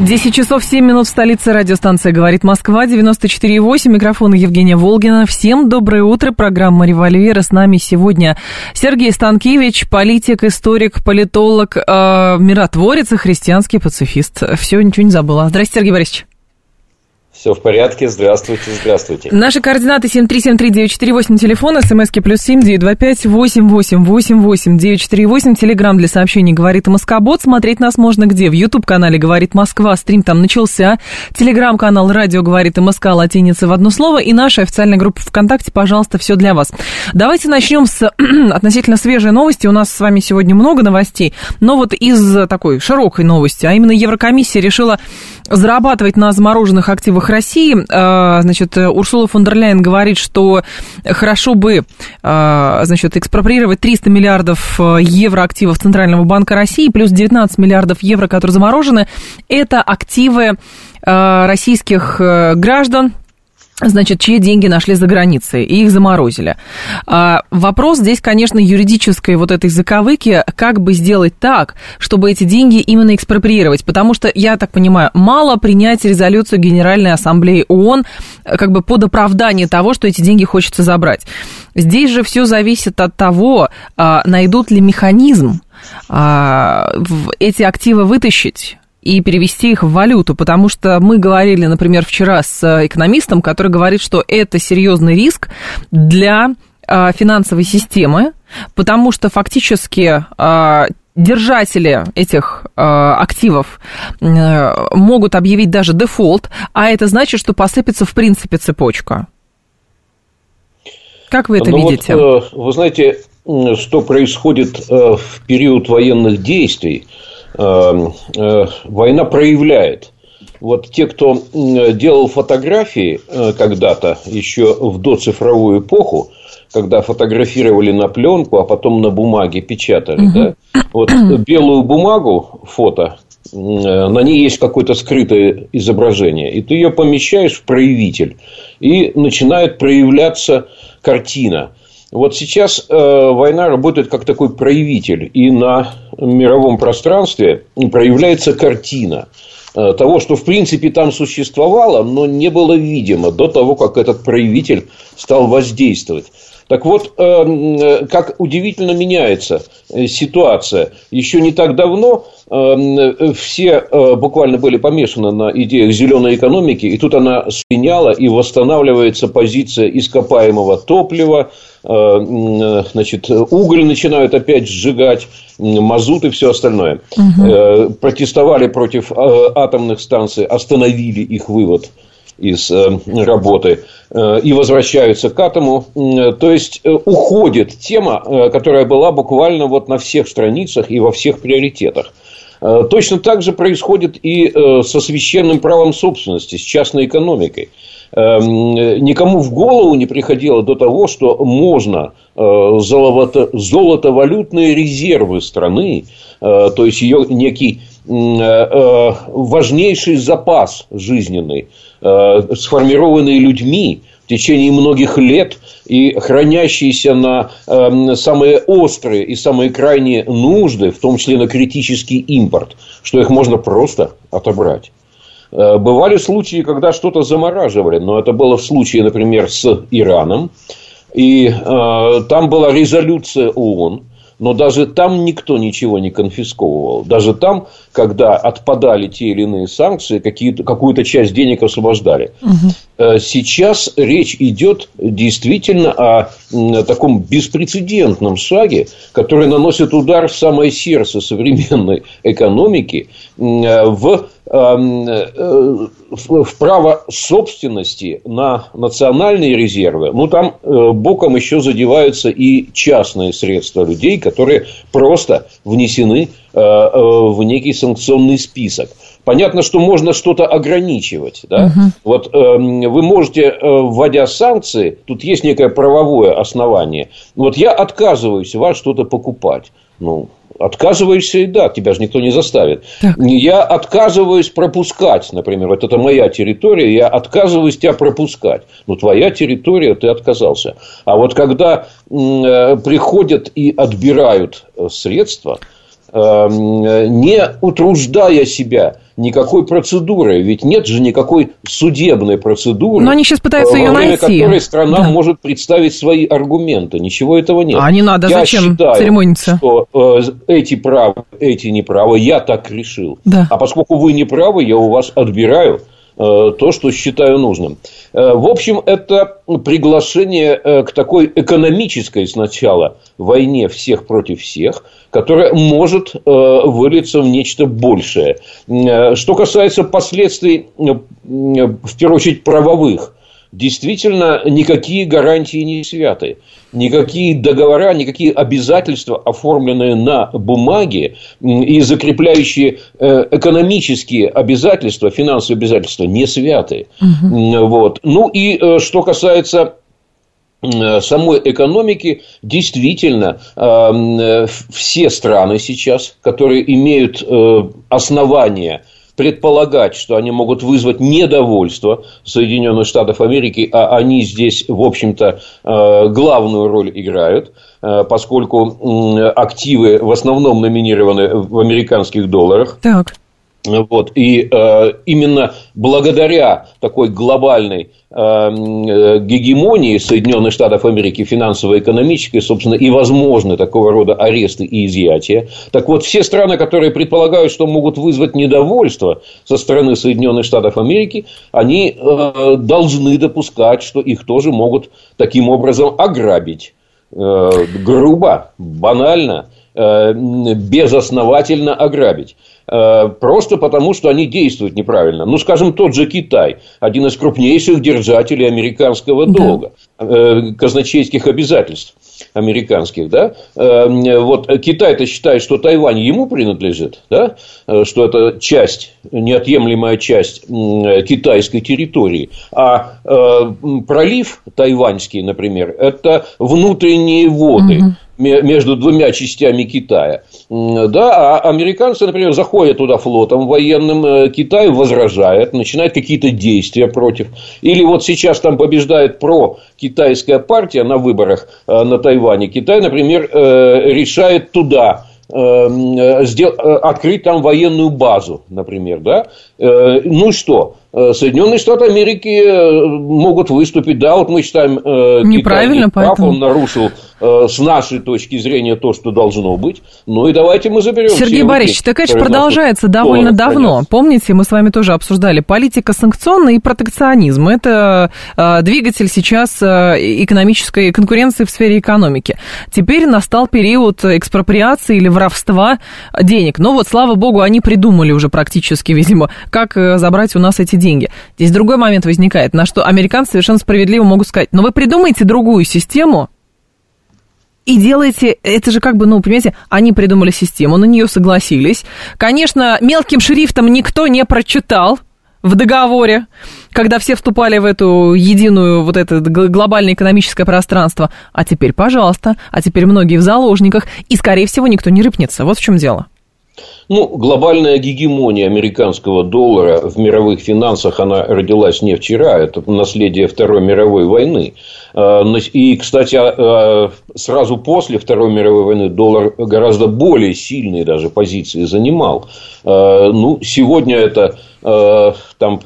10 часов 7 минут в столице радиостанция «Говорит Москва», 94,8, микрофон Евгения Волгина. Всем доброе утро, программа «Револьвер». С нами сегодня Сергей Станкевич, политик, историк, политолог, э, миротворец и христианский пацифист. Все, ничего не забыла. Здрасте, Сергей Борисович. Все в порядке. Здравствуйте, здравствуйте. Наши координаты 7373948, телефон, смски плюс семь девять два пять восемь восемь восемь восемь девять четыре восемь, телеграмм для сообщений «Говорит Москобот». Смотреть нас можно где? В YouTube-канале «Говорит Москва», стрим там начался. Телеграм-канал «Радио говорит МСК» латиница в одно слово. И наша официальная группа ВКонтакте, пожалуйста, все для вас. Давайте начнем с относительно свежей новости. У нас с вами сегодня много новостей, но вот из такой широкой новости, а именно Еврокомиссия решила зарабатывать на замороженных активах России. А, значит, Урсула фон дер Ляйен говорит, что хорошо бы, а, значит, экспроприировать 300 миллиардов э, евро активов Центрального банка России плюс 19 миллиардов евро, которые заморожены. Это активы а, российских э, граждан, значит, чьи деньги нашли за границей, и их заморозили. А, вопрос здесь, конечно, юридической вот этой заковыки, как бы сделать так, чтобы эти деньги именно экспроприировать, потому что, я так понимаю, мало принять резолюцию Генеральной Ассамблеи ООН как бы под оправдание того, что эти деньги хочется забрать. Здесь же все зависит от того, а, найдут ли механизм а, эти активы вытащить, и перевести их в валюту, потому что мы говорили, например, вчера с экономистом, который говорит, что это серьезный риск для а, финансовой системы, потому что фактически а, держатели этих э, активов э, могут объявить даже дефолт, а это значит, что посыпется в принципе цепочка. Как вы это ну видите? Вот, вы знаете, что происходит в период военных действий? Эм, э, война проявляет. Вот те, кто делал фотографии э, когда-то, еще в доцифровую эпоху, когда фотографировали на пленку, а потом на бумаге печатали, да, вот белую бумагу, фото, э, на ней есть какое-то скрытое изображение, и ты ее помещаешь в проявитель, и начинает проявляться картина – вот сейчас э, война работает как такой проявитель, и на мировом пространстве проявляется картина э, того, что в принципе там существовало, но не было видимо до того, как этот проявитель стал воздействовать. Так вот, э, как удивительно меняется ситуация. Еще не так давно все буквально были помешаны на идеях зеленой экономики, и тут она сменяла и восстанавливается позиция ископаемого топлива, значит, уголь начинают опять сжигать, мазут и все остальное. Угу. Протестовали против э, атомных станций, остановили их вывод из работы и возвращаются к атому. То есть уходит тема, которая была буквально вот на всех страницах и во всех приоритетах. Точно так же происходит и со священным правом собственности, с частной экономикой. Эм, никому в голову не приходило до того, что можно э, золото, золотовалютные резервы страны, э, то есть ее некий э, важнейший запас жизненный, сформированный людьми в течение многих лет и хранящийся на эм, самые острые и самые крайние нужды, в том числе на критический импорт, что их можно просто отобрать. Э, бывали случаи, когда что-то замораживали, но это было в случае, например, с Ираном. И э, там была резолюция ООН, но даже там никто ничего не конфисковывал. Даже там, когда отпадали те или иные санкции, какую-то часть денег освобождали. Угу. Сейчас речь идет действительно о таком беспрецедентном шаге, который наносит удар в самое сердце современной экономики в эм, э, в право собственности на национальные резервы, ну, там э, боком еще задеваются и частные средства людей, которые просто внесены в некий санкционный список. Понятно, что можно что-то ограничивать. Да? Угу. Вот э, вы можете, э, вводя санкции, тут есть некое правовое основание. Вот я отказываюсь вас что-то покупать. Ну, отказываешься и да, тебя же никто не заставит. Так. Я отказываюсь пропускать, например, вот это моя территория, я отказываюсь тебя пропускать. Ну, твоя территория, ты отказался. А вот когда э, приходят и отбирают э, средства, э, не утруждая себя никакой процедуры. Ведь нет же никакой судебной процедуры. Но они сейчас пытаются ее найти. которой страна да. может представить свои аргументы. Ничего этого нет. А не надо, я зачем считаю, церемониться? что э, эти правы, эти неправы, я так решил. Да. А поскольку вы не правы, я у вас отбираю Э, то, что считаю нужным. Э, в общем, это приглашение э, к такой экономической сначала войне всех против всех, которая может вылиться в нечто большее. Что касается последствий, в первую очередь, правовых, действительно никакие гарантии не святы. Никакие договора, никакие обязательства, оформленные на бумаге и закрепляющие э, экономические обязательства, финансовые обязательства, не святы. Угу. Вот. Ну и э, что касается самой экономики действительно э, все страны сейчас, которые имеют основания предполагать, что они могут вызвать недовольство Соединенных Штатов Америки, а они здесь, в общем-то, э, главную роль играют, э, поскольку активы в основном номинированы в американских долларах. Так. Вот, и э, именно благодаря такой глобальной э, э, гегемонии Соединенных Штатов Америки финансово-экономической, собственно, и возможны такого рода аресты и изъятия. Так вот, все страны, которые предполагают, что могут вызвать недовольство со стороны Соединенных Штатов Америки, они э, должны допускать, что их тоже могут таким образом ограбить. Э, грубо, банально, э, безосновательно ограбить. Э, просто потому, что они действуют неправильно. Ну, скажем, тот же Китай, один из крупнейших держателей американского долга, да. казначейских обязательств американских, да, э, вот Китай-то считает, что Тайвань ему принадлежит, да, э, что это часть, неотъемлемая часть китайской территории, а пролив тайваньский, например, это внутренние воды. Между двумя частями Китая. Да, а американцы, например, заходят туда флотом военным, э, Китай возражает, начинает какие-то действия против. Или вот сейчас там побеждает про-китайская партия на выборах э, на Тайване. Китай, например, э, решает туда открыть там военную базу, например, да, ну что, Соединенные Штаты Америки могут выступить, да, вот мы считаем, неправильно, Китай прав, поэтому... он нарушил Э, с нашей точки зрения то, что должно быть. Ну и давайте мы заберем. Сергей Борисович, такая же продолжается довольно давно. Хранятся. Помните, мы с вами тоже обсуждали политика санкционная и протекционизм. Это э, двигатель сейчас э, экономической конкуренции в сфере экономики. Теперь настал период экспроприации или воровства денег. Но вот, слава богу, они придумали уже практически, видимо, как э, забрать у нас эти деньги. Здесь другой момент возникает, на что американцы совершенно справедливо могут сказать, но вы придумаете другую систему, и делаете, это же как бы, ну, понимаете, они придумали систему, на нее согласились. Конечно, мелким шрифтом никто не прочитал в договоре, когда все вступали в эту единую, вот это глобальное экономическое пространство. А теперь, пожалуйста, а теперь многие в заложниках, и, скорее всего, никто не рыпнется. Вот в чем дело. Ну, глобальная гегемония американского доллара в мировых финансах, она родилась не вчера, это наследие Второй мировой войны. А, и, кстати, а, а, сразу после Второй мировой войны доллар гораздо более сильные даже позиции занимал. Ну, сегодня это там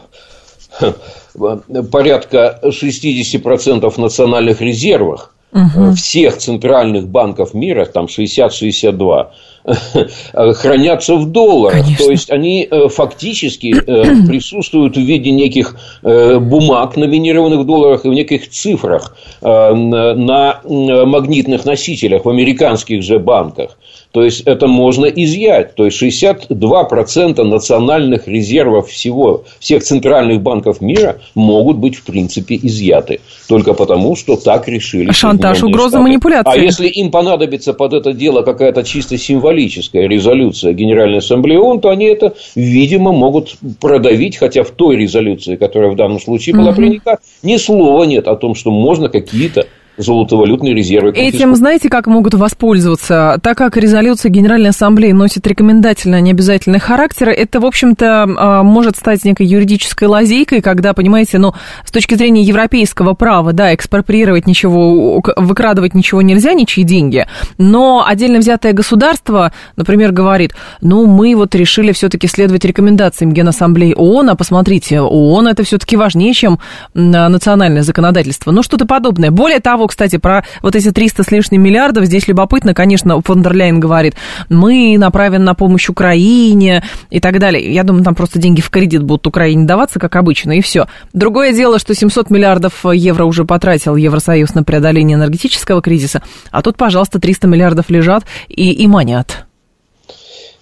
порядка 60% национальных резервов угу. всех центральных банков мира, там 60-62, хранятся в долларах. Конечно. То есть они э, фактически э, присутствуют в виде неких бумаг, номинированных в долларах, и в неких цифрах на магнитных носителях в американских же банках. То есть это можно изъять. То есть 62% национальных резервов всего, всех центральных банков мира могут быть в принципе изъяты. Только потому, что так решили. Шантаж, угроза, Штаты. манипуляция. А если им понадобится под это дело какая-то чисто символическая резолюция Генеральной Ассамблеи ООН, то они это, видимо, могут продавить. Хотя в той резолюции, которая в данном случае была угу. принята, ни слова нет о том, что можно какие-то золотовалютные резервы. Этим знаете, как могут воспользоваться? Так как резолюция Генеральной Ассамблеи носит рекомендательный, а не обязательный характер, это, в общем-то, а, может стать некой юридической лазейкой, когда, понимаете, ну, с точки зрения европейского права, да, экспроприировать ничего, выкрадывать ничего нельзя, ничьи деньги, но отдельно взятое государство, например, говорит, ну, мы вот решили все-таки следовать рекомендациям Генассамблеи ООН, а посмотрите, ООН это все-таки важнее, чем национальное законодательство, ну, что-то подобное. Более того, кстати, про вот эти 300 с лишним миллиардов, здесь любопытно, конечно, фон дер Ляйен говорит, мы направим на помощь Украине и так далее. Я думаю, там просто деньги в кредит будут Украине даваться, как обычно, и все. Другое дело, что 700 миллиардов евро уже потратил Евросоюз на преодоление энергетического кризиса, а тут, пожалуйста, 300 миллиардов лежат и, и манят.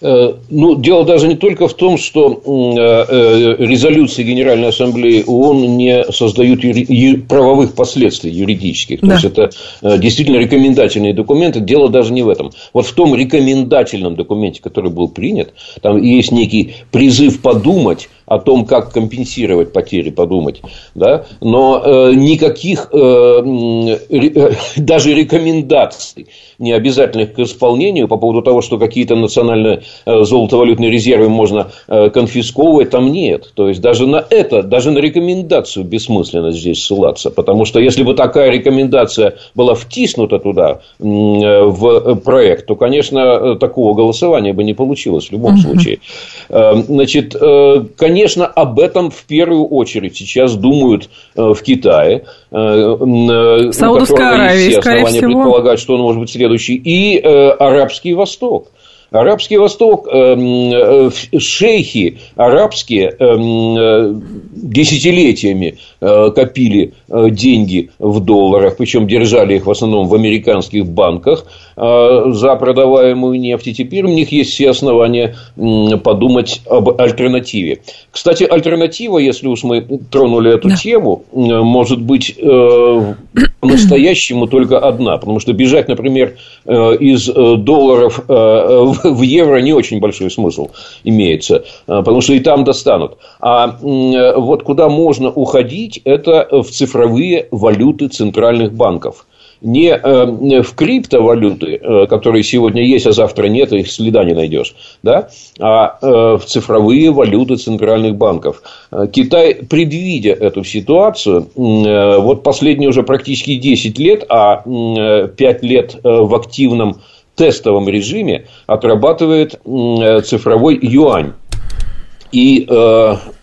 Э, ну, дело даже не только в том, что э, э, резолюции Генеральной Ассамблеи ООН не создают правовых последствий юридических. То да. есть, это действительно рекомендательные документы. Дело даже не в этом. Вот в том рекомендательном документе, который был принят, там есть некий призыв подумать о том, как компенсировать потери, подумать. Да? Но э, никаких э, э, даже рекомендаций не обязательных к исполнению по поводу того, что какие-то национальные э, золотовалютные резервы можно э, конфисковывать, там нет. То есть, даже на это, даже на рекомендацию бессмысленно здесь ссылаться. Потому что, если бы такая рекомендация была втиснута туда, э, в проект, то, конечно, такого голосования бы не получилось в любом uh-huh. случае. Значит, конечно, конечно, об этом в первую очередь сейчас думают э, в Китае. Э, э, Саудовская Аравия, все основания всего. предполагать, что он может быть следующий. И Арабский Восток. Арабский Восток, шейхи арабские десятилетиями копили деньги в долларах, причем держали их в основном в американских банках. Э, за продаваемую нефть. И теперь у них есть все основания подумать об альтернативе. Кстати, альтернатива, если уж мы тронули эту да. тему, может быть э, по-настоящему только одна. Потому что бежать, например, э, из долларов в евро не очень большой смысл имеется. Потому что и там достанут. А вот куда можно уходить, это в цифровые валюты центральных банков не э, в криптовалюты, э, которые сегодня есть, а завтра нет, их следа не найдешь, да, а э, в цифровые валюты центральных банков. Китай, предвидя эту ситуацию, вот последние уже практически 10 лет, а 5 лет в активном тестовом режиме отрабатывает цифровой юань. И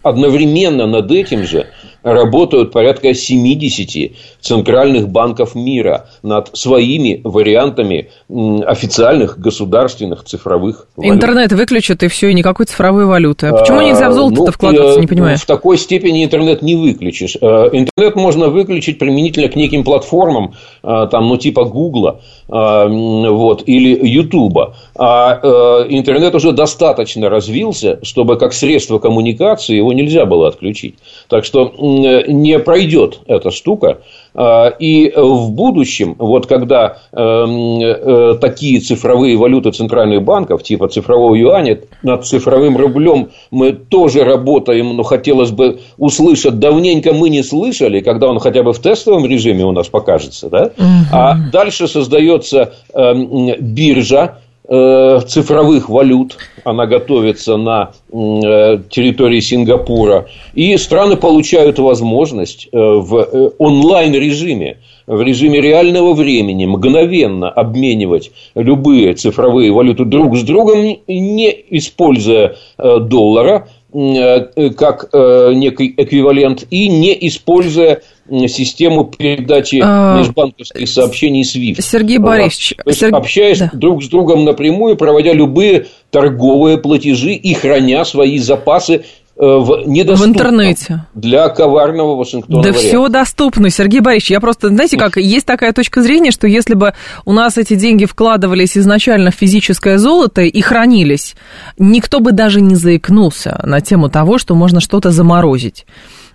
одновременно над этим же работают порядка 70 центральных банков мира над своими вариантами официальных государственных цифровых валют. Интернет выключат, и все, и никакой цифровой валюты. А почему нельзя в золото-то ну, вкладываться, не понимаю? В такой степени интернет не выключишь. Э, интернет можно выключить применительно к неким платформам, э, там, ну, типа Гугла, э, вот, или Ютуба. А интернет уже достаточно развился, чтобы как средство коммуникации его нельзя было отключить. Так что не пройдет эта штука. А, и в будущем, вот когда эм, э, такие цифровые валюты центральных банков, типа цифрового юаня, над цифровым рублем мы тоже работаем, но хотелось бы услышать, давненько мы не слышали, когда он хотя бы в тестовом режиме у нас покажется, да? А дальше создается эм, биржа, цифровых валют. Она готовится на э, территории Сингапура. И страны получают возможность э, в онлайн-режиме, в режиме реального времени мгновенно обменивать любые цифровые валюты друг с другом, не используя доллара как некий эквивалент и не используя систему передачи а... межбанковских сообщений SWIFT. Сергей Борисович, То есть, Серг... общаясь да. друг с другом напрямую, проводя любые торговые платежи и храня свои запасы Э, в, в интернете. Для коварного Вашингтона. Да варианта. все доступно, Сергей Борисович. Я просто, знаете, как есть такая точка зрения, что если бы у нас эти деньги вкладывались изначально в физическое золото и хранились, никто бы даже не заикнулся на тему того, что можно что-то заморозить.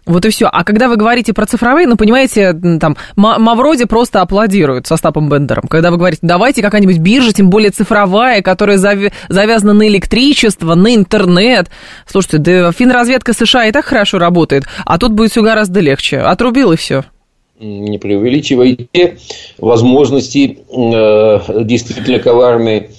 Вот и все. А когда вы говорите про цифровые, ну, понимаете, там, Мавроди просто аплодирует со Стапом Бендером. Когда вы говорите, давайте какая-нибудь биржа, тем более цифровая, которая завязана на электричество, на интернет. Слушайте, да финразведка США и так хорошо работает, а тут будет все гораздо легче. Отрубил и все не преувеличивайте возможности э, действительно коварные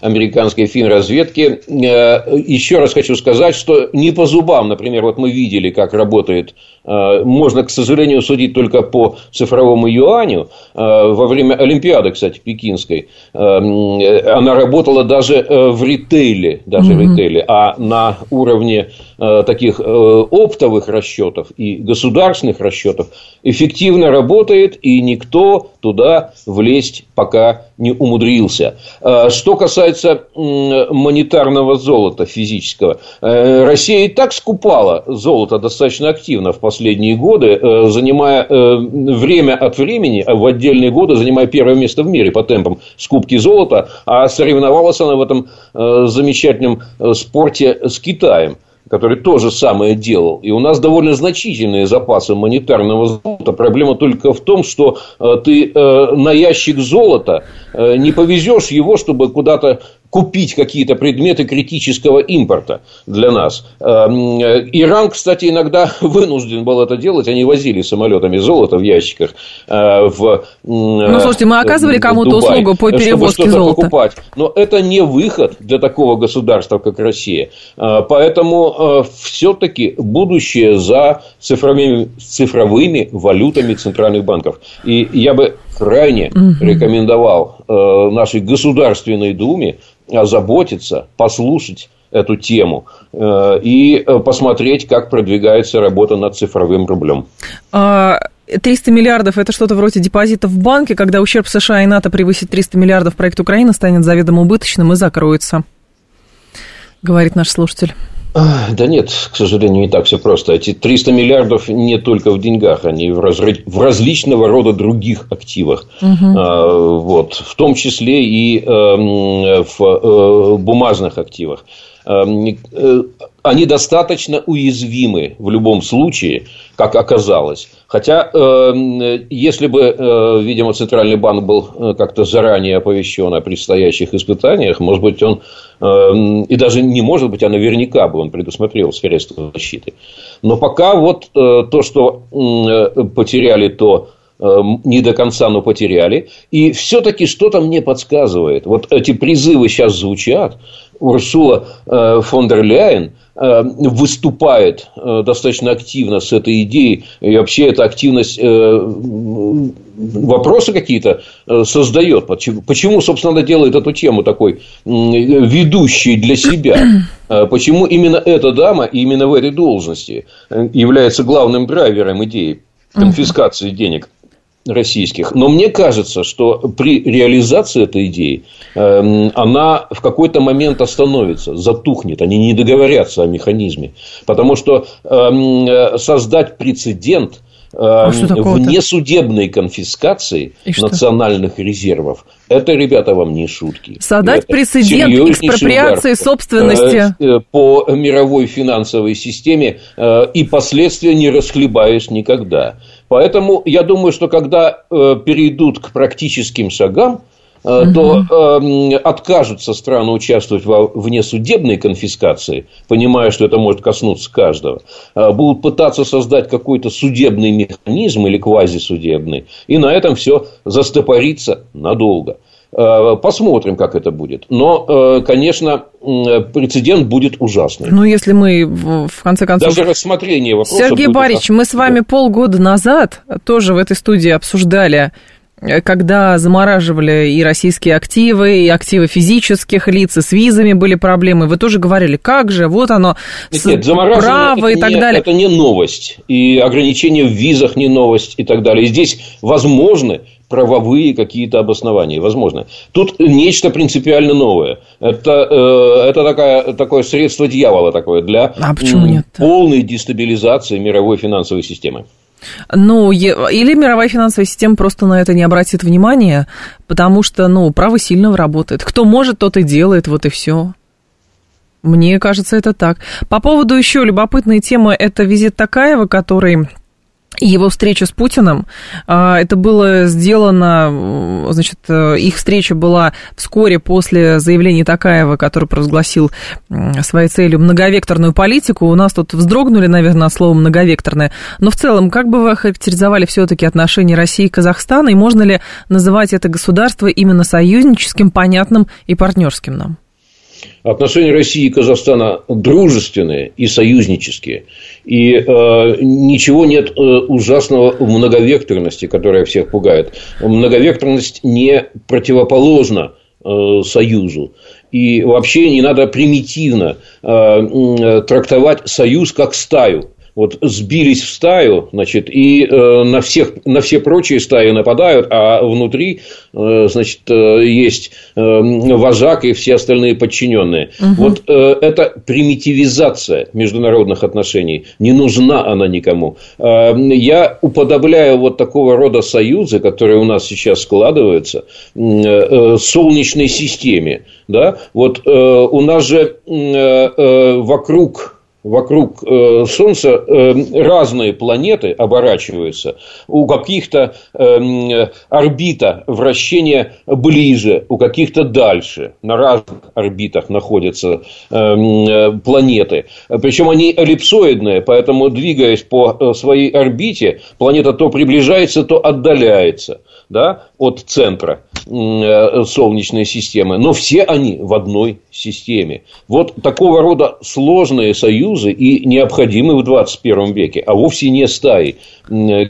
американской финразведки. Э, еще раз хочу сказать, что не по зубам, например, вот мы видели, как работает можно, к сожалению, судить только по цифровому юаню. Э, во время Олимпиады, кстати, пекинской, э, она работала даже в ритейле, даже mm-hmm. в ритейле, а на уровне таких оптовых расчетов и государственных расчетов эффективно работает, и никто туда влезть пока не умудрился. Что касается монетарного золота физического, Россия и так скупала золото достаточно активно в последние последние годы, э, занимая э, время от времени, в отдельные годы занимая первое место в мире по темпам скупки золота, а соревновалась она в этом э, замечательном спорте с Китаем который то же самое делал. И у нас довольно значительные запасы монетарного золота. Проблема только в том, что ты на ящик золота не повезешь его, чтобы куда-то купить какие-то предметы критического импорта для нас. Эм, Иран, кстати, иногда вынужден был это делать. Они возили самолетами золото в ящиках э, в Ну, слушайте, мы оказывали кому-то услугу по перевозке золота. Покупать. Но это не выход для такого государства, как Россия. Э, поэтому э, все-таки будущее за цифровыми, цифровыми валютами центральных банков. И я бы крайне угу. рекомендовал нашей Государственной Думе озаботиться, послушать эту тему э, и э, посмотреть, как продвигается работа над цифровым рублем. 300 а, миллиардов – это что-то вроде депозитов в банке, когда ущерб США и НАТО превысит 300 миллиардов, проект Украины станет заведомо убыточным и закроется, говорит наш слушатель. Да нет, к сожалению, не так все просто. Эти 300 миллиардов не только в деньгах, они в, раз... в различного рода других активах. Угу. А, вот, в том числе и э, в э, бумажных активах. Эм, э, они достаточно уязвимы в любом случае, как оказалось. Хотя, эм, если бы, э, видимо, Центральный банк был э, как-то заранее оповещен о предстоящих испытаниях, может быть, он эм, и даже не может быть, а наверняка бы он предусмотрел средства защиты. Но пока вот то, что потеряли, то не до конца, но потеряли. И все-таки что-то мне подсказывает. Вот эти призывы сейчас звучат. Урсула э, фон дер Ляйен э, выступает э, достаточно активно с этой идеей. И вообще эта активность вопросы какие-то создает. Почему, собственно, она делает эту тему такой ведущей для себя? Почему именно эта дама именно в этой должности является главным драйвером идеи конфискации денег российских. Но мне кажется, что при реализации этой идеи э, она в какой-то момент остановится, затухнет, они не договорятся о механизме. Потому что э, создать прецедент э, а внесудебной конфискации национальных резервов. Это, ребята, вам не шутки. Создать прецедент экспроприации собственности. Э, по мировой финансовой системе э, и последствия не расхлебаешь никогда. Поэтому я думаю, что когда э, перейдут к практическим шагам, э, то э, откажутся страны участвовать во внесудебной конфискации, понимая, что это может коснуться каждого, э, будут пытаться создать какой-то судебный механизм или квазисудебный, и на этом все застопорится надолго. Э, посмотрим, как это будет. Но, э, конечно, прецедент будет ужасный. Ну, если мы, в конце концов... Даже рассмотрение вопроса Сергей Борисович, мы с вами полгода назад тоже в этой студии обсуждали э, когда замораживали и российские активы, и активы физических лиц, и с визами были проблемы, вы тоже говорили, как же, вот оно, нет, нет, право и так не, далее. Это не новость, и ограничения в визах не новость и так далее. И здесь возможны правовые какие-то обоснования, возможно. Тут нечто принципиально новое. Это, э, это такая, такое средство дьявола такое для а нет полной дестабилизации мировой финансовой системы. Ну, или мировая финансовая система просто на это не обратит внимания, потому что, ну, право сильного работает. Кто может, тот и делает, вот и все. Мне кажется, это так. По поводу еще любопытной темы, это визит Такаева, который его встреча с Путиным. А, это было сделано, значит, их встреча была вскоре после заявления Такаева, который провозгласил своей целью многовекторную политику. У нас тут вздрогнули, наверное, от многовекторное. Но в целом, как бы вы характеризовали все-таки отношения России и Казахстана, и можно ли называть это государство именно союзническим, понятным и партнерским нам? Отношения России и Казахстана дружественные и союзнические. И э, ничего нет э, ужасного в многовекторности, которая всех пугает. Многовекторность не противоположна э, союзу. И вообще не надо примитивно э, э трактовать союз как стаю вот сбились в стаю, значит, и э, на, всех, на все прочие стаи нападают, а внутри, э, значит, э, есть э, вожак и все остальные подчиненные. Угу. Вот э, это примитивизация международных отношений. Не нужна она никому. Э, я уподобляю вот такого рода союзы, которые у нас сейчас складываются, э, э, солнечной системе. Да? Вот э, у нас же э, э, вокруг вокруг э, Солнца э, разные планеты оборачиваются. У каких-то э, орбита вращения ближе, у каких-то дальше. На разных орбитах находятся планеты. Причем они эллипсоидные, поэтому, двигаясь по своей орбите, планета то приближается, то отдаляется да, от центра Солнечной системы. Но все они в одной системе. Вот такого рода сложные союзы и необходимы в 21 веке, а вовсе не стаи,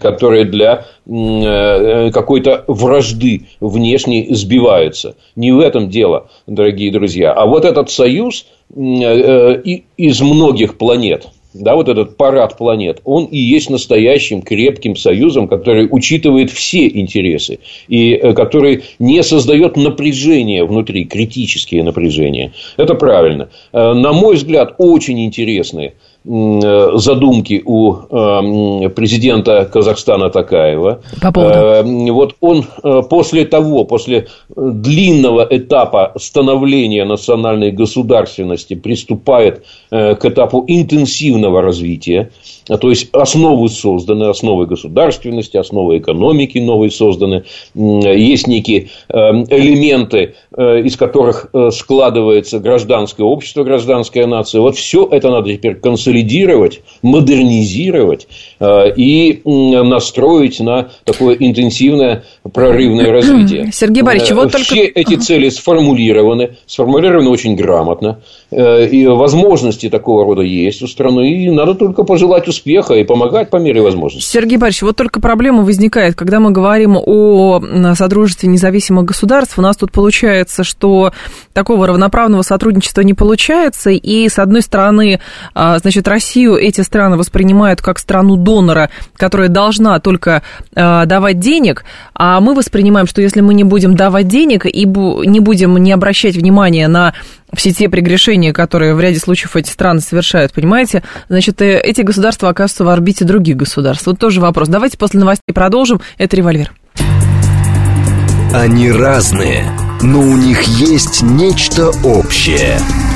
которые для э, какой-то вражды внешней сбиваются. Не в этом дело, дорогие друзья. А вот этот союз э, из многих планет – да, вот этот парад планет, он и есть настоящим крепким союзом, который учитывает все интересы и э, который не создает напряжения внутри, критические напряжения. Это правильно. Э, на мой взгляд, очень интересные задумки у э, президента Казахстана Такаева. По поводу? Э, вот он после того, после длинного этапа становления национальной государственности приступает к этапу интенсивного развития. То есть основы созданы, основы государственности, основы экономики новые созданы. Есть некие элементы, из которых складывается гражданское общество, гражданская нация. Вот все это надо теперь консолидировать консолидировать, модернизировать э, и настроить на такое интенсивное прорывное развитие. Сергей Борисович, вот э, Все только... эти цели сформулированы, сформулированы очень грамотно, э, и возможности такого рода есть у страны, и надо только пожелать успеха и помогать по мере возможности. Сергей Борисович, вот только проблема возникает, когда мы говорим о содружестве независимых государств, у нас тут получается, что такого равноправного сотрудничества не получается, и с одной стороны, а, значит, значит, Россию эти страны воспринимают как страну донора, которая должна только э, давать денег, а мы воспринимаем, что если мы не будем давать денег и бу- не будем не обращать внимания на все те прегрешения, которые в ряде случаев эти страны совершают, понимаете, значит, э, эти государства оказываются в орбите других государств. Вот тоже вопрос. Давайте после новостей продолжим. Это «Револьвер». Они разные, но у них есть нечто общее –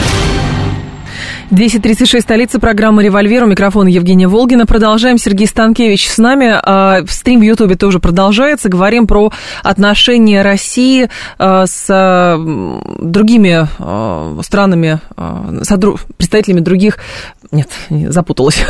10.36, столица программы «Револьвер». У микрофона Евгения Волгина. Продолжаем. Сергей Станкевич с нами. А, стрим в Ютубе тоже продолжается. Говорим про отношения России а, с другими а, странами, с представителями других... Нет, запуталась.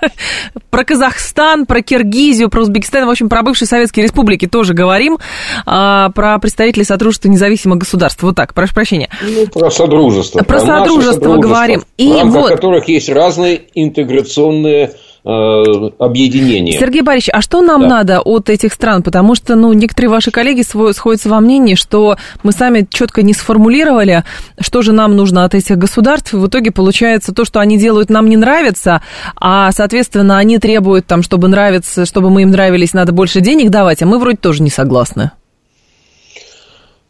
Про Казахстан, про Киргизию, про Узбекистан, в общем, про бывшие советские республики тоже говорим. Про представителей Содружества независимых государств. Вот так, прошу прощения. Ну, про Содружество. Про, про Содружество говорим. И в рамках вот... которых есть разные интеграционные объединения. Сергей Борисович, а что нам да. надо от этих стран? Потому что, ну, некоторые ваши коллеги сходятся во мнении, что мы сами четко не сформулировали, что же нам нужно от этих государств. В итоге получается то, что они делают, нам не нравится, а, соответственно, они требуют, там, чтобы нравиться, чтобы мы им нравились, надо больше денег давать, а мы вроде тоже не согласны.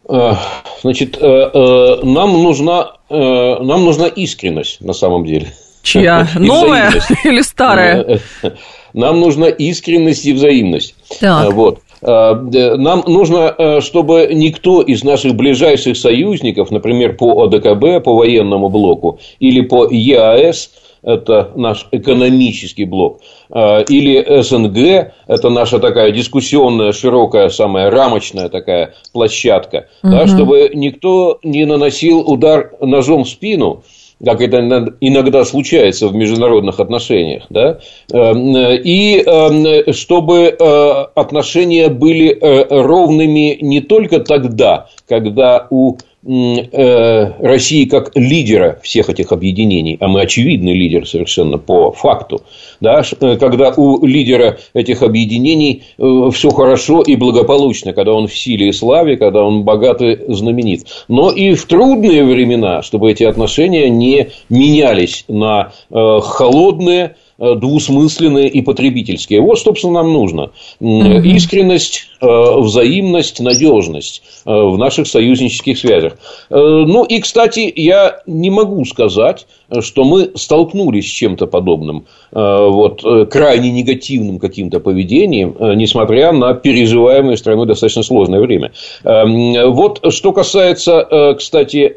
Э, значит, э, э, нам нужна, нам нужна искренность на самом деле. Чья? Новая или старая? Нам нужна искренность и взаимность. Так. Вот. Нам нужно, чтобы никто из наших ближайших союзников, например, по ОДКБ, по военному блоку или по ЕАС, это наш экономический блок, или СНГ, это наша такая дискуссионная, широкая, самая рамочная такая площадка, угу. да, чтобы никто не наносил удар ножом в спину, как это иногда случается в международных отношениях, да, эм, и эм, чтобы э, отношения были э, ровными не только тогда, когда у Э, России как лидера всех этих объединений, а мы очевидный лидер совершенно по факту, да, э, когда у лидера этих объединений э, все хорошо и благополучно, когда он в силе и славе, когда он богат и знаменит. Но и в трудные времена, чтобы эти отношения не менялись на холодные, двусмысленные и потребительские. Вот, собственно, нам нужно. Искренность, взаимность, надежность в наших союзнических связях. Ну и, кстати, я не могу сказать, что мы столкнулись с чем-то подобным, вот, крайне негативным каким-то поведением, несмотря на переживаемое страной достаточно сложное время. Вот что касается, кстати,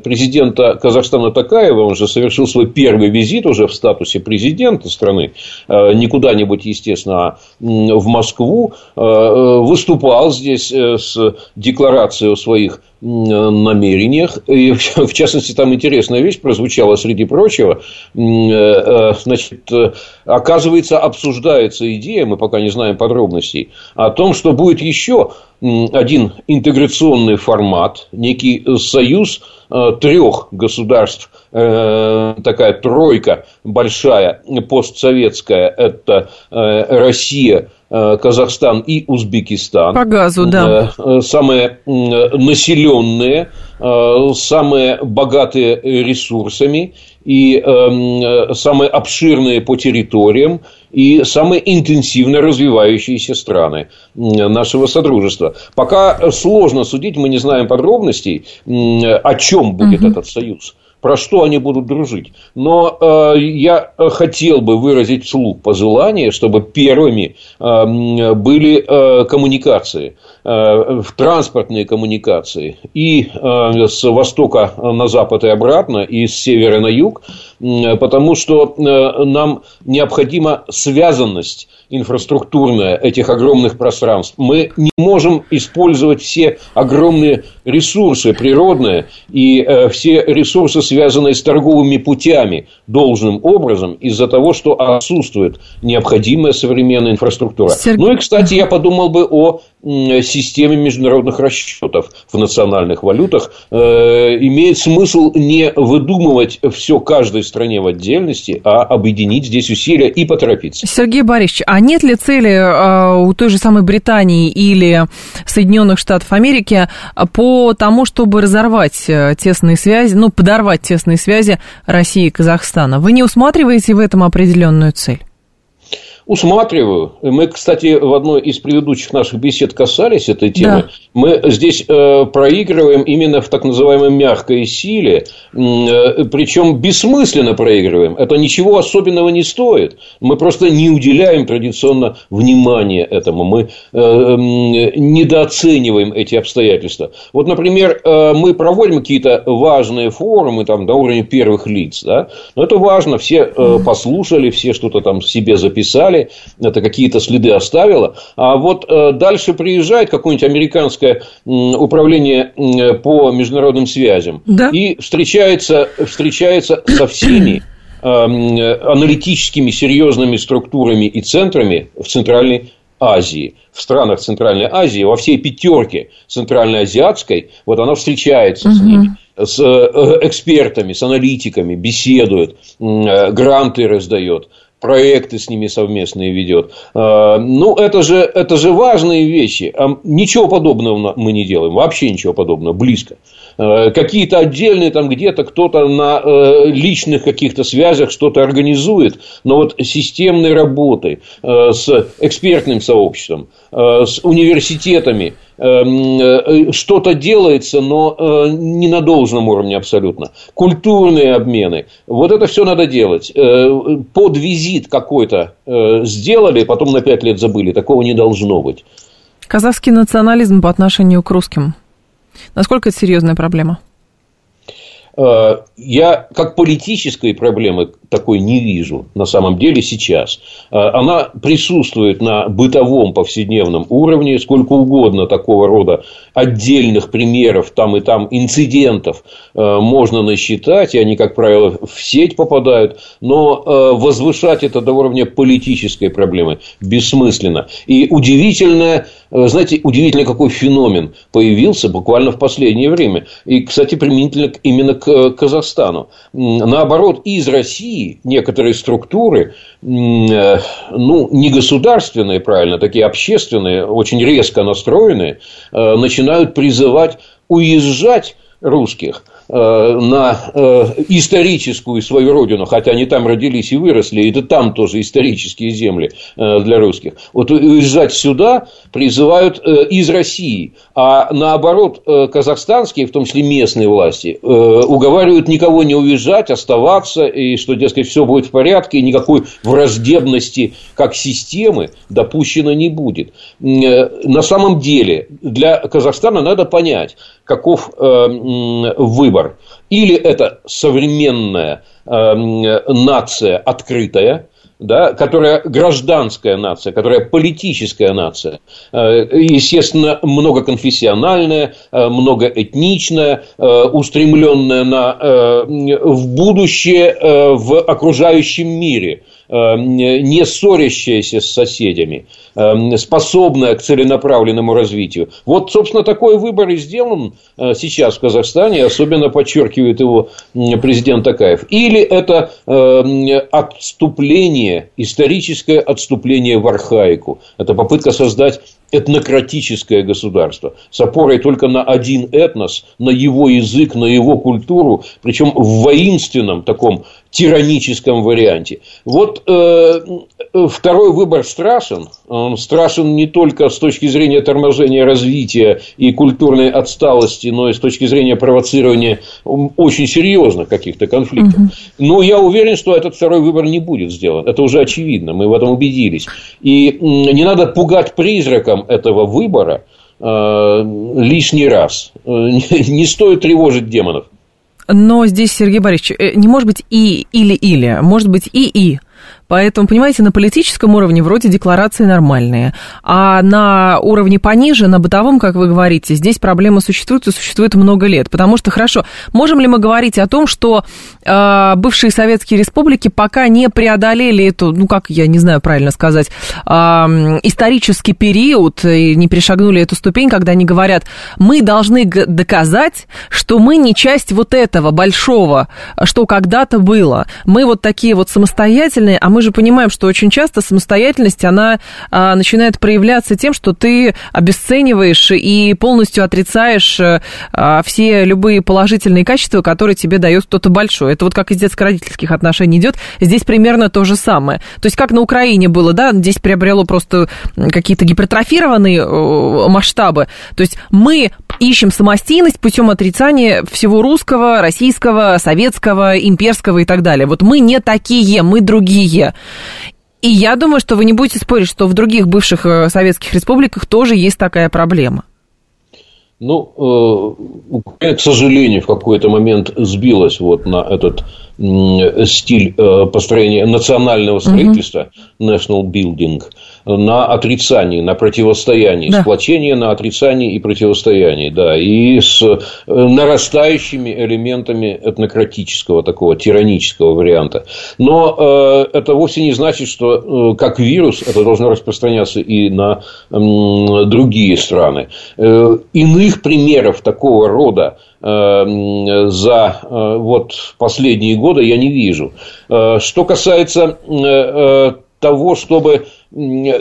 президента Казахстана Такаева, он же совершил свой первый визит уже в статусе президента страны, не куда-нибудь, естественно, а в Москву, выступал здесь с декларацией о своих намерениях. И, в частности, там интересная вещь прозвучала среди прочего. Э, э, значит, э, оказывается, обсуждается идея, мы пока не знаем подробностей, о том, что будет еще один интеграционный формат, некий союз трех государств, такая тройка большая, постсоветская, это Россия, Э, Казахстан и Узбекистан. По газу, да. Э, самые населенные, э, самые богатые ресурсами и самые обширные по территориям и самые интенсивно развивающиеся страны нашего Содружества. Пока сложно судить, мы не знаем подробностей, о чем будет угу. этот союз про что они будут дружить. Но э, я хотел бы выразить вслух пожелание, чтобы первыми э, были э, коммуникации, э, транспортные коммуникации и э, с востока на запад и обратно, и с севера на юг, э, потому что э, нам необходима связанность инфраструктурная этих огромных пространств. Мы не можем использовать все огромные ресурсы природные и э, все ресурсы, связанные с торговыми путями, должным образом из-за того, что отсутствует необходимая современная инфраструктура. Сергей... Ну и, кстати, я подумал бы о системе международных расчетов в национальных валютах. Э, имеет смысл не выдумывать все каждой стране в отдельности, а объединить здесь усилия и поторопиться. Сергей Борисович, а нет ли цели э, у той же самой Британии или Соединенных Штатов Америки по тому, чтобы разорвать э, тесные связи, ну, подорвать тесные связи России и Казахстана? Вы не усматриваете в этом определенную цель? Усматриваю. Мы, кстати, в одной из предыдущих наших бесед касались этой темы. Да. Мы здесь э, проигрываем именно в так называемой мягкой силе, э, причем бессмысленно проигрываем. Это ничего особенного не стоит. Мы просто не уделяем традиционно внимания этому. Мы э, недооцениваем эти обстоятельства. Вот, например, э, мы проводим какие-то важные форумы там, на уровне первых лиц. Да? Но это важно. Все э, послушали, все что-то там себе записали это какие-то следы оставило. А вот э, дальше приезжает какое-нибудь американское управление по международным связям да? и встречается, встречается со всеми эм, аналитическими серьезными структурами и центрами в Центральной Азии, в странах Центральной Азии, во всей пятерке Центральноазиатской, вот она встречается угу. с ними, с э, экспертами, с аналитиками, беседует, э, гранты раздает. Проекты с ними совместные ведет. А, ну, это же, это же важные вещи. А ничего подобного мы не делаем. Вообще ничего подобного. Близко. А, какие-то отдельные там где-то кто-то на э, личных каких-то связях что-то организует. Но вот системной работы э, с экспертным сообществом, э, с университетами – э, что-то делается, но э, не на должном уровне абсолютно. Культурные обмены. Вот это все надо делать. Э, под визит какой-то сделали, потом на пять лет забыли. Такого не должно быть. Казахский национализм по отношению к русским. Насколько это серьезная проблема? Э, я как политической проблемы такой не вижу на самом деле сейчас. Э, она присутствует на бытовом повседневном уровне, сколько угодно такого рода отдельных примеров там и там инцидентов э, можно насчитать, и они, как правило, в сеть попадают, но возвышать это до уровня политической проблемы бессмысленно. И удивительное, знаете, удивительно какой феномен появился буквально в последнее время. И, кстати, применительно именно к Э, Казахстану. Наоборот, из России некоторые структуры, э, ну, не государственные, правильно, такие общественные, очень резко настроенные, э, начинают призывать уезжать русских на э, историческую свою родину, хотя они там родились и выросли, это там тоже исторические земли э, для русских. Вот уезжать сюда призывают из России, а наоборот казахстанские, в том числе местные власти, уговаривают никого не уезжать, оставаться, и что, дескать, все будет в порядке, и никакой враждебности как системы допущено не будет. На самом деле для Казахстана надо понять, каков выбор выбор. Или это современная э, нация открытая, да, которая гражданская нация, которая политическая нация, э, естественно, многоконфессиональная, э, многоэтничная, э, устремленная на, в будущее в окружающем мире, не ссорящаяся с соседями, способная к целенаправленному развитию. Вот, собственно, такой выбор и сделан сейчас в Казахстане, особенно подчеркивает его президент Такаев. Или это отступление, историческое отступление в архаику. Это попытка создать этнократическое государство с опорой только на один этнос, на его язык, на его культуру, причем в воинственном таком тираническом варианте. Вот э, второй выбор страшен. Он страшен не только с точки зрения торможения развития и культурной отсталости, но и с точки зрения провоцирования очень серьезных каких-то конфликтов. Угу. Но я уверен, что этот второй выбор не будет сделан. Это уже очевидно, мы в этом убедились. И не надо пугать призраком этого выбора э, лишний раз. Э, не стоит тревожить демонов. Но здесь, Сергей Борисович, э, не может быть и или-или, может быть и-и. Поэтому, понимаете, на политическом уровне вроде декларации нормальные, а на уровне пониже, на бытовом, как вы говорите, здесь проблема существует и существует много лет. Потому что, хорошо, можем ли мы говорить о том, что э, бывшие советские республики пока не преодолели эту, ну, как я не знаю правильно сказать, э, исторический период и не перешагнули эту ступень, когда они говорят, мы должны доказать, что мы не часть вот этого большого, что когда-то было. Мы вот такие вот самостоятельные, а мы мы же понимаем, что очень часто самостоятельность, она а, начинает проявляться тем, что ты обесцениваешь и полностью отрицаешь а, все любые положительные качества, которые тебе дает кто-то большой. Это вот как из детско-родительских отношений идет. Здесь примерно то же самое. То есть как на Украине было, да, здесь приобрело просто какие-то гипертрофированные масштабы. То есть мы ищем самостийность путем отрицания всего русского, российского, советского, имперского и так далее. Вот мы не такие, мы другие. И я думаю, что вы не будете спорить, что в других бывших э, советских республиках тоже есть такая проблема. Ну, э, Украина, к сожалению, в какой-то момент сбилась вот на этот стиль э, построения национального строительства, uh-huh. national building. На отрицании, на противостоянии, да. сплочение на отрицании и противостоянии, да, и с э, нарастающими элементами этнократического такого тиранического варианта. Но э, это вовсе не значит, что э, как вирус это должно распространяться и на э, другие страны. Э, иных примеров такого рода э, за э, вот последние годы я не вижу. Что касается того, чтобы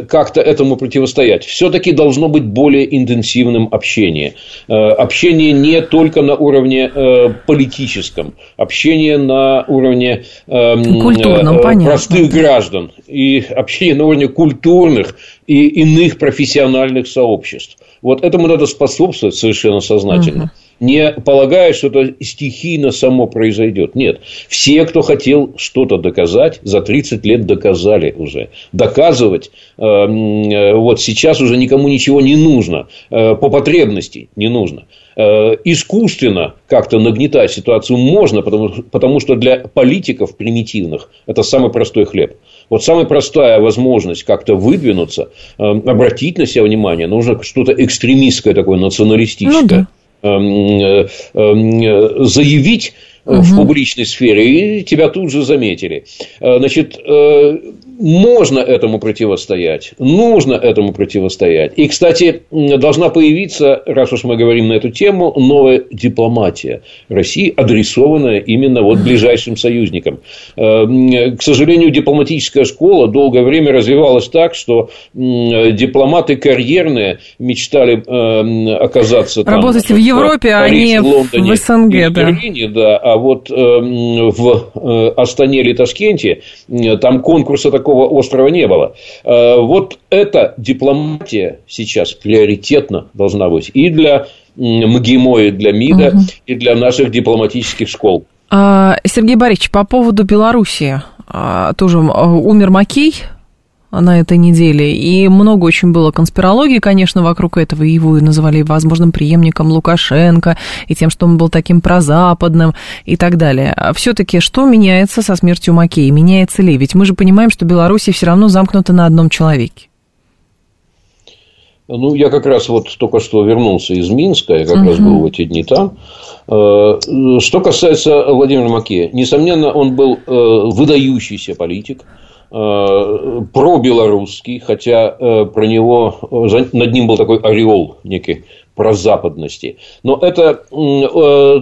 как-то этому противостоять. Все-таки должно быть более интенсивным общение. Э, общение не только на уровне э, политическом, общение на уровне эм, Культурном, э, понятно. простых граждан и общение на уровне культурных и иных профессиональных сообществ. Вот этому надо способствовать совершенно сознательно. Угу не полагая, что это стихийно само произойдет. Нет. Все, кто хотел что-то доказать, за 30 лет доказали уже. Доказывать э, э, вот сейчас уже никому ничего не нужно. Э, по потребности не нужно. Искусственно как-то нагнетать ситуацию можно, потому, потому что для политиков примитивных это самый простой хлеб. Вот самая простая возможность как-то выдвинуться, обратить на себя внимание, нужно что-то экстремистское такое, националистическое. Ну, да э, заявить угу. в публичной сфере, и тебя тут же заметили. Э, значит, можно этому противостоять, нужно этому противостоять. И, кстати, должна появиться, раз уж мы говорим на эту тему, новая дипломатия России, адресованная именно вот ближайшим союзникам. Э, к сожалению, дипломатическая школа долгое время развивалась так, что дипломаты карьерные мечтали э, оказаться там, Работать в Европе, а не в СНГ. Да. Берлине, да, а вот эм, в э, Астане или Ташкенте там конкурса такого такого острова не было. Э, вот эта дипломатия сейчас приоритетно должна быть и для МГИМО, и для МИДа, угу. и для наших дипломатических школ. А, Сергей Борисович, по поводу Белоруссии. А, тоже умер Макей, на этой неделе. И много очень было конспирологии, конечно, вокруг этого. Его называли возможным преемником Лукашенко, и тем, что он был таким прозападным и так далее. А все-таки что меняется со смертью Макея? Меняется ли? Ведь мы же понимаем, что Белоруссия все равно замкнута на одном человеке. Ну, я как раз вот только что вернулся из Минска, я как угу. раз был в эти дни там. Э, что касается Владимира Макея, несомненно, он был э, выдающийся политик, пробелорусский, хотя э, про него, э, над ним был такой ореол некий прозападности. Но это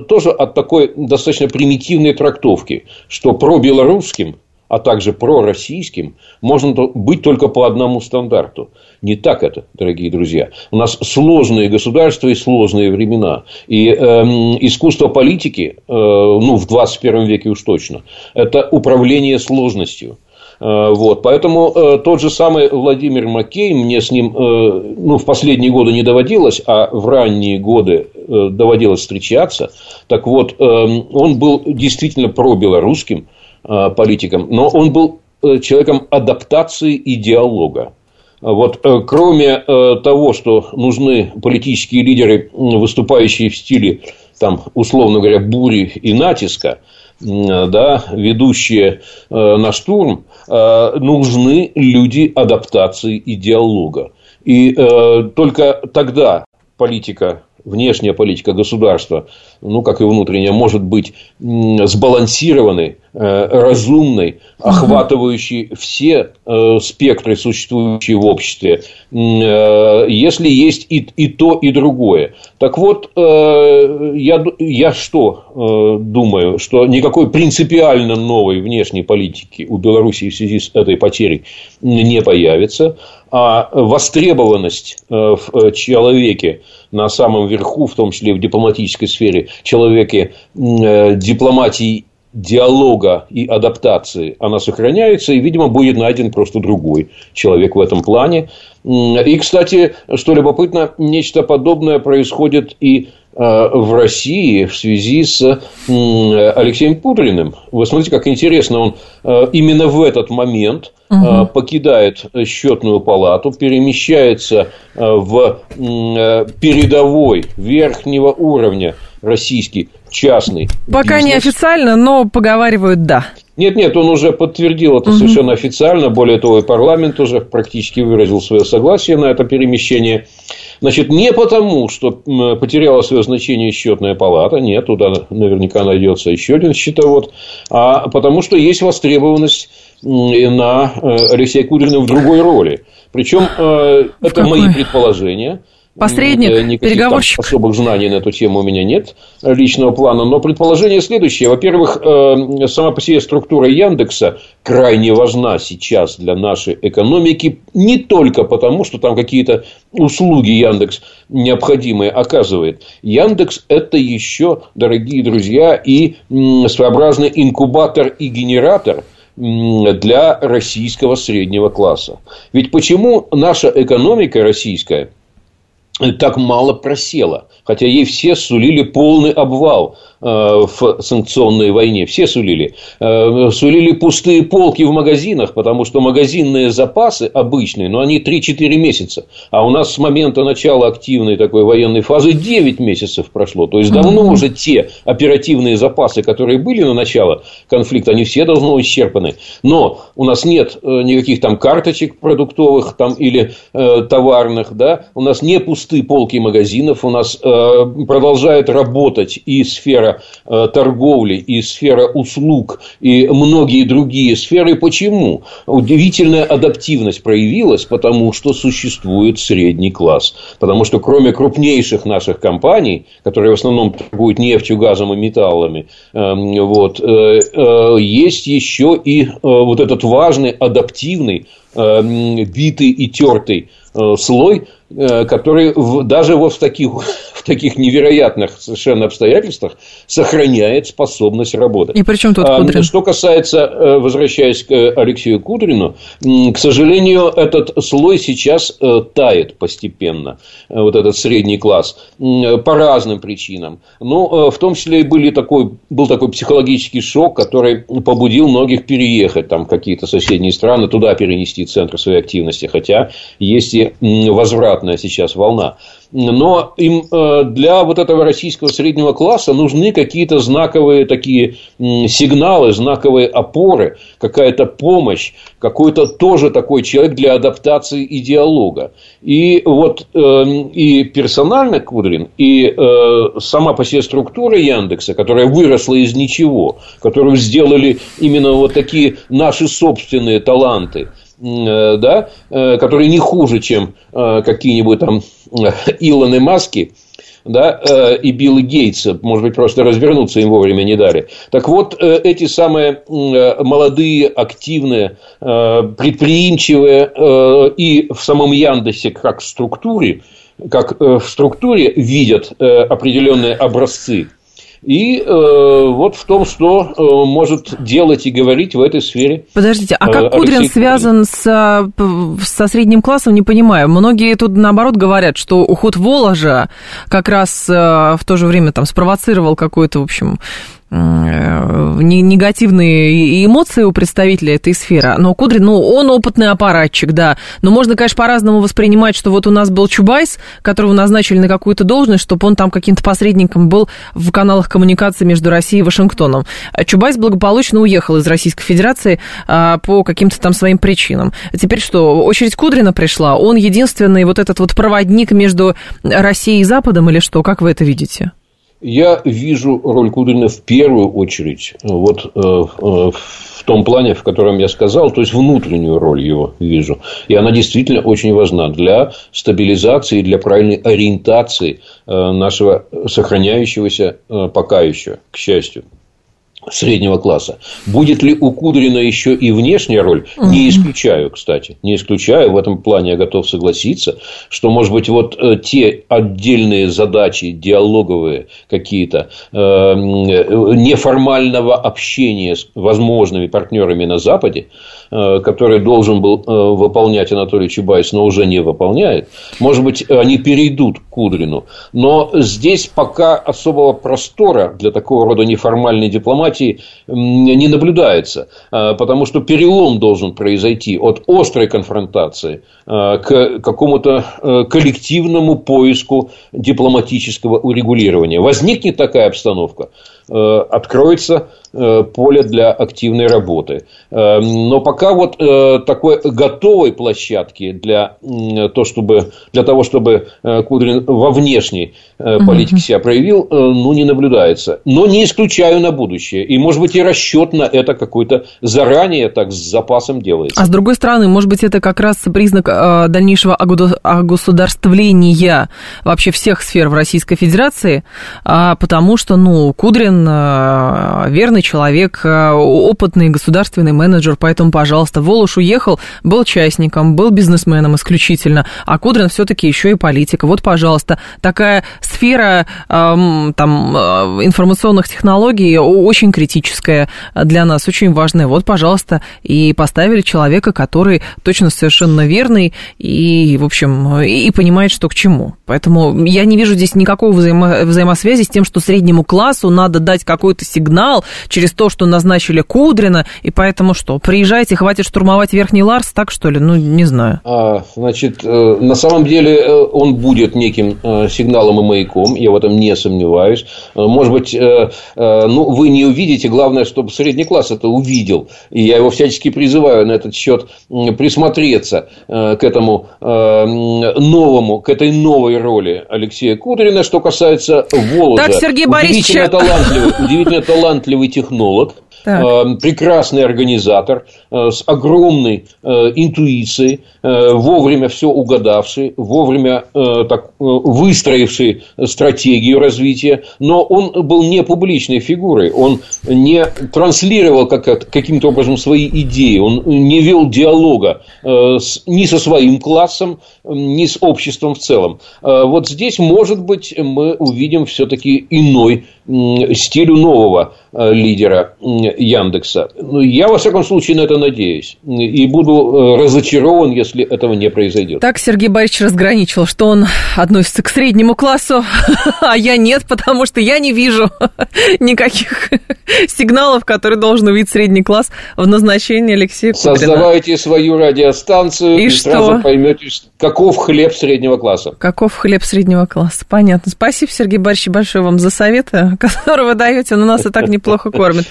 тоже от такой достаточно примитивной трактовки, что пробелорусским, а также пророссийским можно быть только по одному стандарту. Не так это, дорогие друзья. У нас сложные государства и сложные времена. И э, искусство политики, э, ну, в 21 веке уж точно, это управление сложностью. Э, вот, поэтому э, тот же самый Владимир Маккей, мне с ним э, ну, в последние годы не доводилось, а в ранние годы доводилось встречаться. Так вот, он был действительно пробелорусским политиком, но он был человеком адаптации и диалога. Вот, кроме того, что нужны политические лидеры, выступающие в стиле, там, условно говоря, бури и натиска, да, ведущие на штурм, Э, нужны люди адаптации и диалога. И э, только тогда политика внешняя политика государства, ну, как и внутренняя, может быть сбалансированной, э, разумной, охватывающей все э, спектры, существующие в обществе, э, если есть и, и то, и другое. Так вот, я, я что думаю, что никакой принципиально новой внешней политики у Беларуси в связи с этой потерей не появится, а востребованность в человеке на самом верху, в том числе в дипломатической сфере, человеке э, дипломатии диалога и адаптации, она сохраняется, и, видимо, будет найден просто другой человек в этом плане. И, кстати, что любопытно, нечто подобное происходит и в России в связи с Алексеем Путриным. Вы смотрите, как интересно, он э, именно в этот момент угу. покидает счетную палату, перемещается в передовой верхнего уровня российский частный Пока бизнес. не официально, но поговаривают да. Нет, нет, он уже подтвердил это угу. совершенно официально. Более того, и парламент уже практически выразил свое согласие на это перемещение. Значит, не потому, что потеряла свое значение счетная палата, нет, туда наверняка найдется еще один счетовод, а потому что есть востребованность на э, Алексея Кудрина в другой роли. Причем э, это мои предположения. Посредник, Никаких переговорщик. Там особых знаний на эту тему у меня нет личного плана. Но предположение следующее. Во-первых, э, сама по себе структура Яндекса крайне важна сейчас для нашей экономики. Не только потому, что там какие-то услуги Яндекс необходимые оказывает. Яндекс – это еще, дорогие друзья, и своеобразный инкубатор и генератор – для российского среднего класса. Ведь почему наша экономика российская так мало просела? Хотя ей все сулили полный обвал в санкционной войне. Все сулили. Э, сулили пустые полки в магазинах, потому что магазинные запасы обычные, но они 3-4 месяца. А у нас с момента начала активной такой военной фазы 9 месяцев прошло. То есть, давно mm-hmm. уже те оперативные запасы, которые были на начало конфликта, они все должны быть исчерпаны. Но у нас нет э, никаких там карточек продуктовых там, или э, товарных. Да? У нас не пустые полки магазинов. У нас э, продолжает работать и сфера сфера э, торговли, и сфера услуг, и многие другие сферы. Почему? Удивительная адаптивность проявилась, потому что существует средний класс. Потому что кроме крупнейших наших компаний, которые в основном торгуют нефтью, газом и металлами, эм, вот, э, э, есть еще и вот этот важный адаптивный битый и тертый слой, который даже вот в таких таких невероятных совершенно обстоятельствах сохраняет способность работать. И при чем тут Кудрин? Что касается, э, возвращаясь к Алексею Кудрину, к сожалению, этот слой сейчас э, тает постепенно, э, вот этот средний класс, по разным причинам. Но в том числе и были такой, был такой психологический шок, который побудил многих переехать там какие-то соседние страны, туда перенести центр своей активности, хотя есть и возвратная сейчас волна но им э, для вот этого российского среднего класса нужны какие-то знаковые такие сигналы, знаковые опоры, какая-то помощь, какой-то тоже такой человек для адаптации и диалога. И вот э, и персонально Кудрин, и э, сама по себе структура Яндекса, которая выросла из ничего, которую сделали именно вот такие наши собственные таланты, да, которые не хуже, чем какие-нибудь там Илоны Маски, да, э, и Билла Гейтса, может быть, просто развернуться им вовремя не дали. Так вот, э, эти самые э, молодые, активные, предприимчивые и в самом Яндексе как структуре, как в структуре видят определенные образцы и э, вот в том, что э, может делать и говорить в этой сфере. Подождите, а как э, Кудрин связан с, со средним классом, не понимаю. Многие тут наоборот говорят, что уход Воложа как раз э, в то же время там спровоцировал какой-то, в общем, Э, негативные эмоции у представителя этой сферы. Но Кудрин, ну, он опытный аппаратчик, да. Но можно, конечно, по-разному воспринимать, что вот у нас был Чубайс, которого назначили на какую-то должность, чтобы он там каким-то посредником был в каналах коммуникации между Россией и Вашингтоном. А Чубайс благополучно уехал из Российской Федерации а, по каким-то там своим причинам. Теперь что, очередь Кудрина пришла? Он единственный вот этот вот проводник между Россией и Западом или что? Как вы это видите? Я вижу роль Кудрина в первую очередь вот, э, э, в том плане, в котором я сказал, то есть внутреннюю роль его вижу. И она действительно очень важна для стабилизации, для правильной ориентации э, нашего сохраняющегося пока еще, к счастью, среднего класса. Будет ли у Кудрина еще и внешняя роль? Не исключаю, кстати. Не исключаю. В этом плане я готов согласиться, что, может быть, вот э, те отдельные задачи диалоговые какие-то э, неформального общения с возможными партнерами на Западе, э, который должен был выполнять Анатолий Чубайс, но уже не выполняет, может быть, они перейдут к Кудрину. Но здесь пока особого простора для такого рода неформальной дипломатии демократии не наблюдается, а, потому что перелом должен произойти от острой конфронтации а, к какому-то а, коллективному поиску дипломатического урегулирования. Возникнет такая обстановка, откроется поле для активной работы. Но пока вот такой готовой площадки для, то, чтобы, для того, чтобы Кудрин во внешней политике себя проявил, ну, не наблюдается. Но не исключаю на будущее. И, может быть, и расчет на это какой-то заранее так с запасом делается. А с другой стороны, может быть, это как раз признак э, дальнейшего огосударствления вообще всех сфер в Российской Федерации, а, потому что, ну, Кудрин э, верный человек, э, опытный государственный менеджер, поэтому, пожалуйста, Волош уехал, был частником, был бизнесменом исключительно, а Кудрин все-таки еще и политик. Вот, пожалуйста, такая сфера там, информационных технологий очень критическая для нас, очень важная. Вот, пожалуйста, и поставили человека, который точно совершенно верный и, в общем, и понимает, что к чему. Поэтому я не вижу здесь никакого взаимо- взаимосвязи с тем, что среднему классу надо дать какой-то сигнал через то, что назначили Кудрина, и поэтому что, приезжайте, хватит штурмовать Верхний Ларс, так что ли? Ну, не знаю. А, значит, э, на самом деле э, он будет неким э, сигналом и маяком, я в этом не сомневаюсь. Может быть, ну, вы не увидите, главное, чтобы средний класс это увидел. И я его всячески призываю на этот счет присмотреться к этому новому, к этой новой роли Алексея Кудрина. Что касается Волода. Так, Сергей Борисович... Удивительно талантливый, удивительно талантливый технолог. Так. Э, прекрасный организатор э, с огромной э, интуицией, вовремя все угадавший, вовремя так, выстроивший стратегию развития, но он был не публичной фигурой, он не транслировал как, каким-то образом свои идеи, он не вел диалога ни со своим классом, ни с обществом в целом. Вот здесь, может быть, мы увидим все-таки иной стилю нового лидера Яндекса. Ну, я, во всяком случае, на это надеюсь. И буду э, разочарован, если этого не произойдет. Так Сергей Борисович разграничил, что он относится к среднему классу, а я нет, потому что я не вижу никаких сигналов, которые должен увидеть средний класс в назначении Алексея Кудрина. Создавайте свою радиостанцию и, и что? сразу поймете, каков хлеб среднего класса. Каков хлеб среднего класса, понятно. Спасибо, Сергей Борисович, большое вам за советы, которые вы даете, но нас и так неплохо кормят.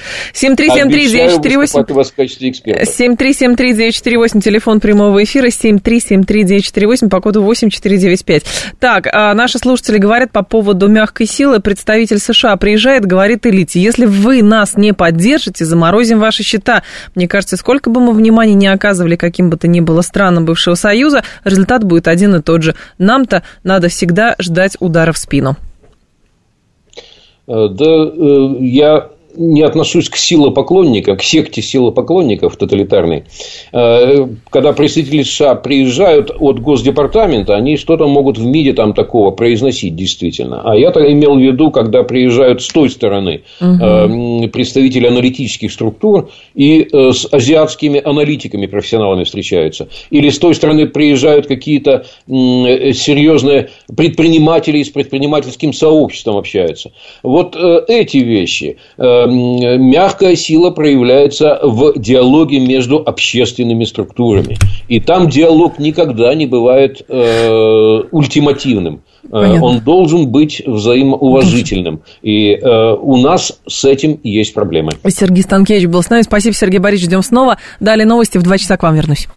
7373948, телефон прямого эфира, 7373948, по коду 8495. Так, а наши слушатели говорят по поводу мягкой силы. Представитель США приезжает, говорит элите, если вы нас не поддержите, заморозим ваши счета. Мне кажется, сколько бы мы внимания не оказывали каким бы то ни было странам бывшего Союза, результат будет один и тот же. Нам-то надо всегда ждать удара в спину. Э, да, э, я не отношусь к силопоклонникам, к секте силопоклонников тоталитарной. Э, когда представители США приезжают от Госдепартамента, они что-то могут в МИДе там такого произносить действительно. А я так имел в виду, когда приезжают с той стороны угу. представители аналитических структур и э, с азиатскими аналитиками, профессионалами встречаются. Или с той стороны приезжают какие-то серьезные предприниматели с предпринимательским сообществом общаются. Вот эти вещи мягкая сила проявляется в диалоге между общественными структурами. И там диалог никогда не бывает э, ультимативным. Э, Понятно. Он должен быть взаимоуважительным. И э, у нас с этим есть проблемы. Сергей Станкевич был с нами. Спасибо, Сергей Борисович. Ждем снова. Далее новости. В два часа к вам вернусь.